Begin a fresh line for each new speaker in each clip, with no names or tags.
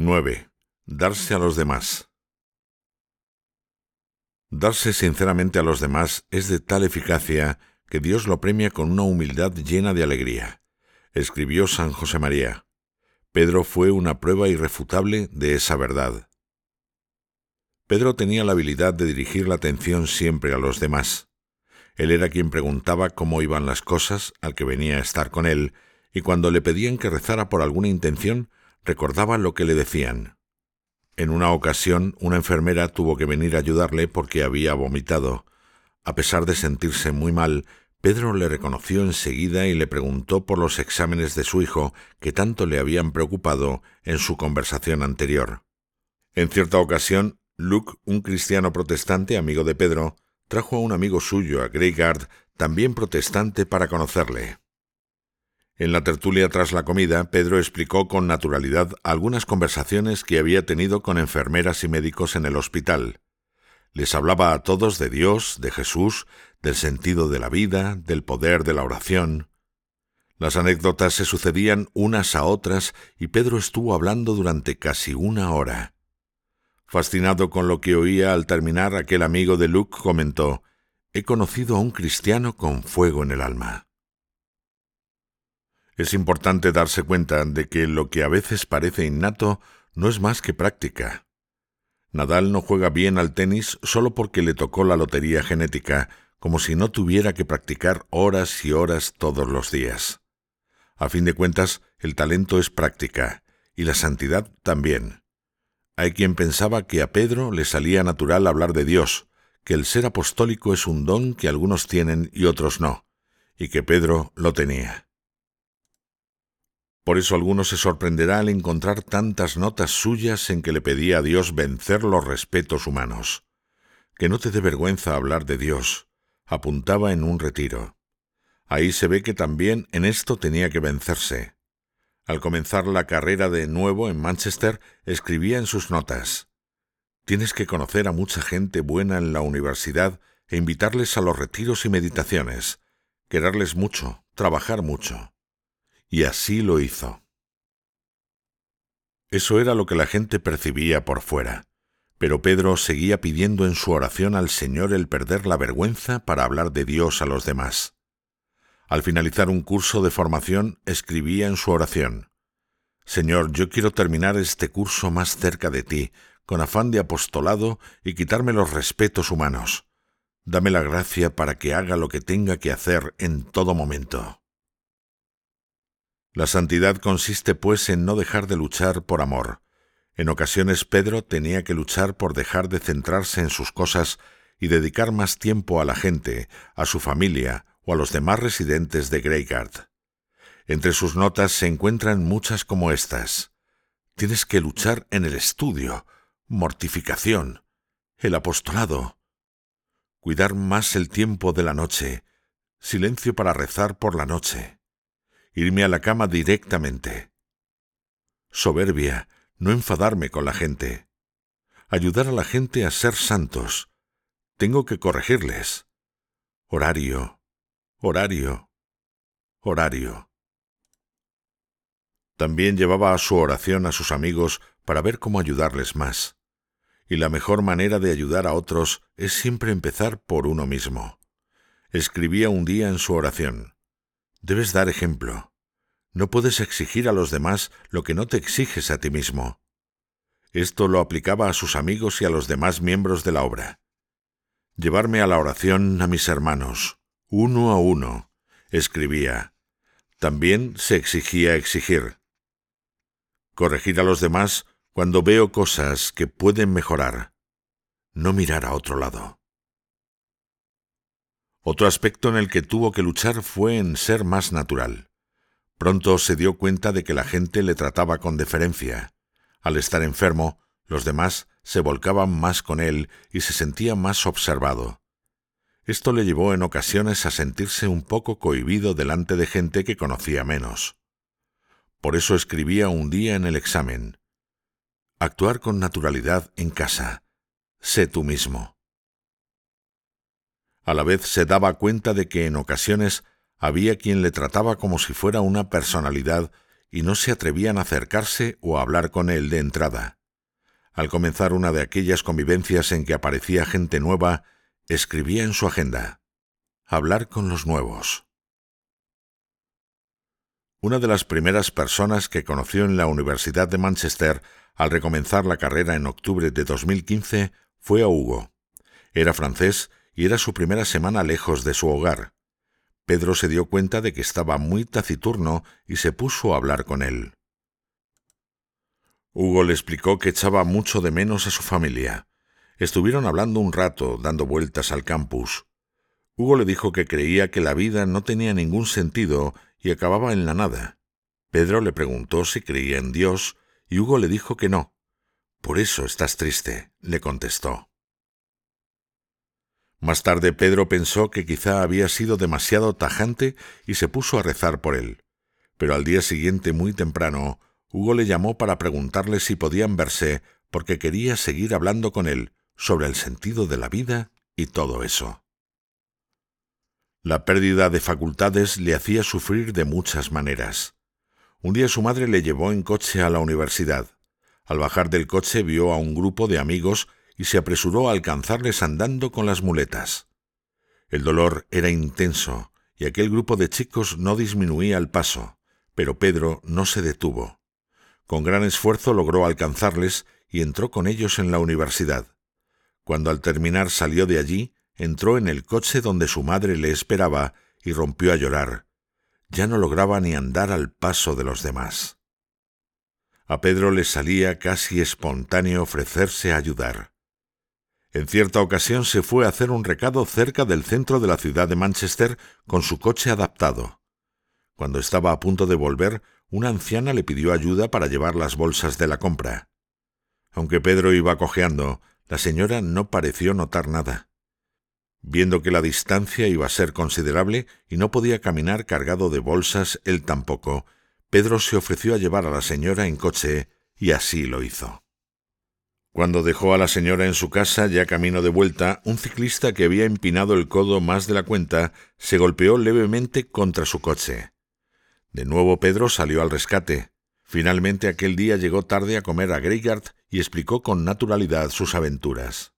9. Darse a los demás. Darse sinceramente a los demás es de tal eficacia que Dios lo premia con una humildad llena de alegría. Escribió San José María. Pedro fue una prueba irrefutable de esa verdad. Pedro tenía la habilidad de dirigir la atención siempre a los demás. Él era quien preguntaba cómo iban las cosas al que venía a estar con él, y cuando le pedían que rezara por alguna intención, recordaba lo que le decían. En una ocasión, una enfermera tuvo que venir a ayudarle porque había vomitado. A pesar de sentirse muy mal, Pedro le reconoció enseguida y le preguntó por los exámenes de su hijo que tanto le habían preocupado en su conversación anterior. En cierta ocasión, Luke, un cristiano protestante amigo de Pedro, trajo a un amigo suyo, a Greygard, también protestante, para conocerle. En la tertulia tras la comida, Pedro explicó con naturalidad algunas conversaciones que había tenido con enfermeras y médicos en el hospital. Les hablaba a todos de Dios, de Jesús, del sentido de la vida, del poder de la oración. Las anécdotas se sucedían unas a otras y Pedro estuvo hablando durante casi una hora. Fascinado con lo que oía al terminar, aquel amigo de Luke comentó He conocido a un cristiano con fuego en el alma. Es importante darse cuenta de que lo que a veces parece innato no es más que práctica. Nadal no juega bien al tenis solo porque le tocó la lotería genética, como si no tuviera que practicar horas y horas todos los días. A fin de cuentas, el talento es práctica, y la santidad también. Hay quien pensaba que a Pedro le salía natural hablar de Dios, que el ser apostólico es un don que algunos tienen y otros no, y que Pedro lo tenía. Por eso alguno se sorprenderá al encontrar tantas notas suyas en que le pedía a Dios vencer los respetos humanos. Que no te dé vergüenza hablar de Dios, apuntaba en un retiro. Ahí se ve que también en esto tenía que vencerse. Al comenzar la carrera de nuevo en Manchester, escribía en sus notas Tienes que conocer a mucha gente buena en la universidad e invitarles a los retiros y meditaciones, quererles mucho, trabajar mucho. Y así lo hizo. Eso era lo que la gente percibía por fuera, pero Pedro seguía pidiendo en su oración al Señor el perder la vergüenza para hablar de Dios a los demás. Al finalizar un curso de formación, escribía en su oración, Señor, yo quiero terminar este curso más cerca de ti, con afán de apostolado y quitarme los respetos humanos. Dame la gracia para que haga lo que tenga que hacer en todo momento. La santidad consiste, pues, en no dejar de luchar por amor. En ocasiones Pedro tenía que luchar por dejar de centrarse en sus cosas y dedicar más tiempo a la gente, a su familia o a los demás residentes de Greygard. Entre sus notas se encuentran muchas como estas. Tienes que luchar en el estudio, mortificación, el apostolado, cuidar más el tiempo de la noche, silencio para rezar por la noche irme a la cama directamente. Soberbia, no enfadarme con la gente. Ayudar a la gente a ser santos. Tengo que corregirles. Horario, horario, horario. También llevaba a su oración a sus amigos para ver cómo ayudarles más. Y la mejor manera de ayudar a otros es siempre empezar por uno mismo. Escribía un día en su oración. Debes dar ejemplo. No puedes exigir a los demás lo que no te exiges a ti mismo. Esto lo aplicaba a sus amigos y a los demás miembros de la obra. Llevarme a la oración a mis hermanos, uno a uno, escribía. También se exigía exigir. Corregir a los demás cuando veo cosas que pueden mejorar. No mirar a otro lado. Otro aspecto en el que tuvo que luchar fue en ser más natural. Pronto se dio cuenta de que la gente le trataba con deferencia. Al estar enfermo, los demás se volcaban más con él y se sentía más observado. Esto le llevó en ocasiones a sentirse un poco cohibido delante de gente que conocía menos. Por eso escribía un día en el examen, Actuar con naturalidad en casa. Sé tú mismo. A la vez se daba cuenta de que en ocasiones había quien le trataba como si fuera una personalidad y no se atrevían a acercarse o a hablar con él de entrada. Al comenzar una de aquellas convivencias en que aparecía gente nueva, escribía en su agenda Hablar con los nuevos. Una de las primeras personas que conoció en la Universidad de Manchester al recomenzar la carrera en octubre de 2015 fue a Hugo. Era francés y era su primera semana lejos de su hogar. Pedro se dio cuenta de que estaba muy taciturno y se puso a hablar con él. Hugo le explicó que echaba mucho de menos a su familia. Estuvieron hablando un rato, dando vueltas al campus. Hugo le dijo que creía que la vida no tenía ningún sentido y acababa en la nada. Pedro le preguntó si creía en Dios, y Hugo le dijo que no. Por eso estás triste, le contestó. Más tarde Pedro pensó que quizá había sido demasiado tajante y se puso a rezar por él. Pero al día siguiente, muy temprano, Hugo le llamó para preguntarle si podían verse porque quería seguir hablando con él sobre el sentido de la vida y todo eso. La pérdida de facultades le hacía sufrir de muchas maneras. Un día su madre le llevó en coche a la universidad. Al bajar del coche vio a un grupo de amigos y se apresuró a alcanzarles andando con las muletas. El dolor era intenso y aquel grupo de chicos no disminuía el paso, pero Pedro no se detuvo. Con gran esfuerzo logró alcanzarles y entró con ellos en la universidad. Cuando al terminar salió de allí, entró en el coche donde su madre le esperaba y rompió a llorar. Ya no lograba ni andar al paso de los demás. A Pedro le salía casi espontáneo ofrecerse a ayudar. En cierta ocasión se fue a hacer un recado cerca del centro de la ciudad de Manchester con su coche adaptado. Cuando estaba a punto de volver, una anciana le pidió ayuda para llevar las bolsas de la compra. Aunque Pedro iba cojeando, la señora no pareció notar nada. Viendo que la distancia iba a ser considerable y no podía caminar cargado de bolsas él tampoco, Pedro se ofreció a llevar a la señora en coche y así lo hizo. Cuando dejó a la señora en su casa, ya camino de vuelta, un ciclista que había empinado el codo más de la cuenta se golpeó levemente contra su coche. De nuevo Pedro salió al rescate. Finalmente aquel día llegó tarde a comer a Greigard y explicó con naturalidad sus aventuras.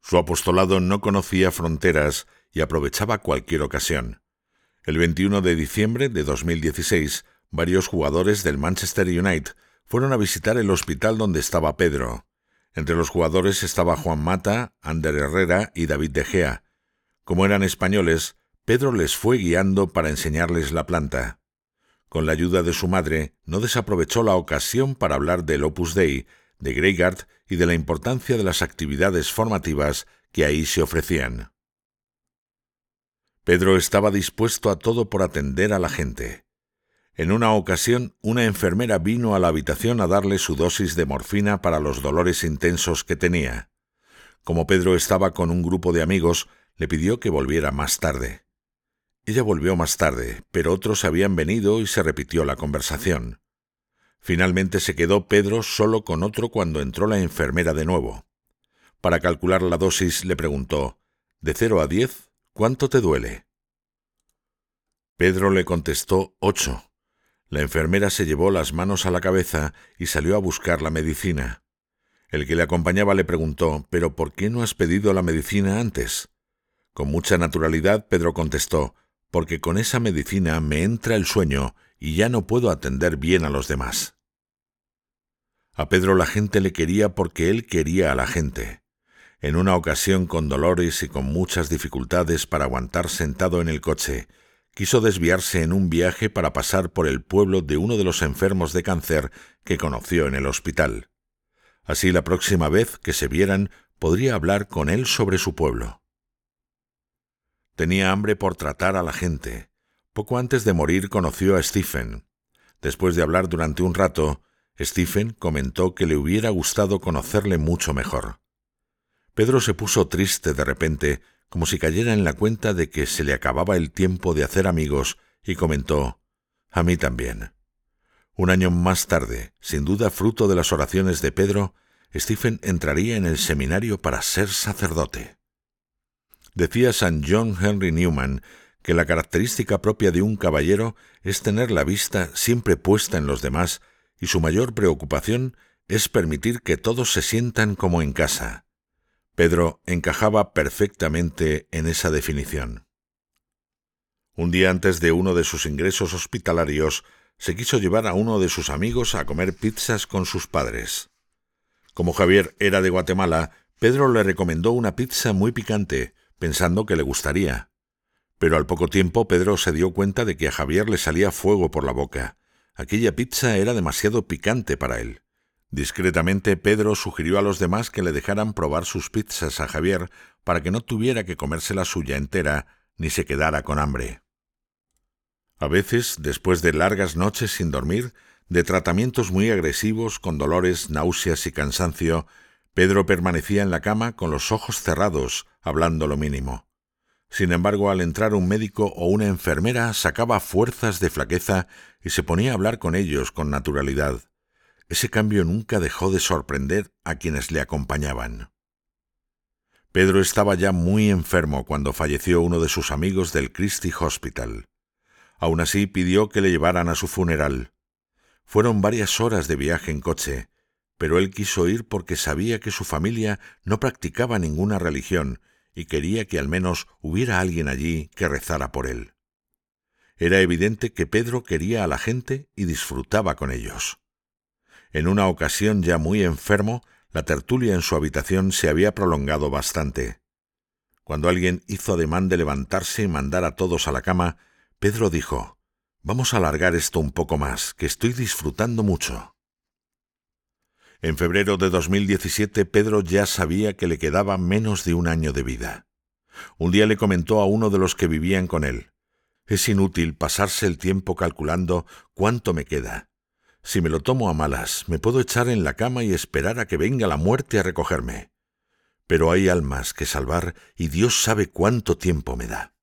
Su apostolado no conocía fronteras y aprovechaba cualquier ocasión. El 21 de diciembre de 2016, varios jugadores del Manchester United fueron a visitar el hospital donde estaba Pedro. Entre los jugadores estaba Juan Mata, Ander Herrera y David De Gea. Como eran españoles, Pedro les fue guiando para enseñarles la planta. Con la ayuda de su madre, no desaprovechó la ocasión para hablar del Opus Dei, de Greygard y de la importancia de las actividades formativas que ahí se ofrecían. Pedro estaba dispuesto a todo por atender a la gente. En una ocasión, una enfermera vino a la habitación a darle su dosis de morfina para los dolores intensos que tenía. Como Pedro estaba con un grupo de amigos, le pidió que volviera más tarde. Ella volvió más tarde, pero otros habían venido y se repitió la conversación. Finalmente se quedó Pedro solo con otro cuando entró la enfermera de nuevo. Para calcular la dosis le preguntó, De cero a diez, ¿cuánto te duele? Pedro le contestó ocho. La enfermera se llevó las manos a la cabeza y salió a buscar la medicina. El que le acompañaba le preguntó ¿Pero por qué no has pedido la medicina antes? Con mucha naturalidad Pedro contestó Porque con esa medicina me entra el sueño y ya no puedo atender bien a los demás. A Pedro la gente le quería porque él quería a la gente. En una ocasión con dolores y con muchas dificultades para aguantar sentado en el coche, quiso desviarse en un viaje para pasar por el pueblo de uno de los enfermos de cáncer que conoció en el hospital. Así la próxima vez que se vieran podría hablar con él sobre su pueblo. Tenía hambre por tratar a la gente. Poco antes de morir conoció a Stephen. Después de hablar durante un rato, Stephen comentó que le hubiera gustado conocerle mucho mejor. Pedro se puso triste de repente como si cayera en la cuenta de que se le acababa el tiempo de hacer amigos, y comentó A mí también. Un año más tarde, sin duda fruto de las oraciones de Pedro, Stephen entraría en el seminario para ser sacerdote. Decía San John Henry Newman que la característica propia de un caballero es tener la vista siempre puesta en los demás y su mayor preocupación es permitir que todos se sientan como en casa. Pedro encajaba perfectamente en esa definición. Un día antes de uno de sus ingresos hospitalarios, se quiso llevar a uno de sus amigos a comer pizzas con sus padres. Como Javier era de Guatemala, Pedro le recomendó una pizza muy picante, pensando que le gustaría. Pero al poco tiempo Pedro se dio cuenta de que a Javier le salía fuego por la boca. Aquella pizza era demasiado picante para él. Discretamente Pedro sugirió a los demás que le dejaran probar sus pizzas a Javier para que no tuviera que comerse la suya entera ni se quedara con hambre. A veces, después de largas noches sin dormir, de tratamientos muy agresivos, con dolores, náuseas y cansancio, Pedro permanecía en la cama con los ojos cerrados, hablando lo mínimo. Sin embargo, al entrar un médico o una enfermera, sacaba fuerzas de flaqueza y se ponía a hablar con ellos con naturalidad. Ese cambio nunca dejó de sorprender a quienes le acompañaban. Pedro estaba ya muy enfermo cuando falleció uno de sus amigos del Christie Hospital. Aún así pidió que le llevaran a su funeral. Fueron varias horas de viaje en coche, pero él quiso ir porque sabía que su familia no practicaba ninguna religión y quería que al menos hubiera alguien allí que rezara por él. Era evidente que Pedro quería a la gente y disfrutaba con ellos. En una ocasión ya muy enfermo, la tertulia en su habitación se había prolongado bastante. Cuando alguien hizo ademán de levantarse y mandar a todos a la cama, Pedro dijo, Vamos a alargar esto un poco más, que estoy disfrutando mucho. En febrero de 2017 Pedro ya sabía que le quedaba menos de un año de vida. Un día le comentó a uno de los que vivían con él, Es inútil pasarse el tiempo calculando cuánto me queda. Si me lo tomo a malas, me puedo echar en la cama y esperar a que venga la muerte a recogerme. Pero hay almas que salvar y Dios sabe cuánto tiempo me da.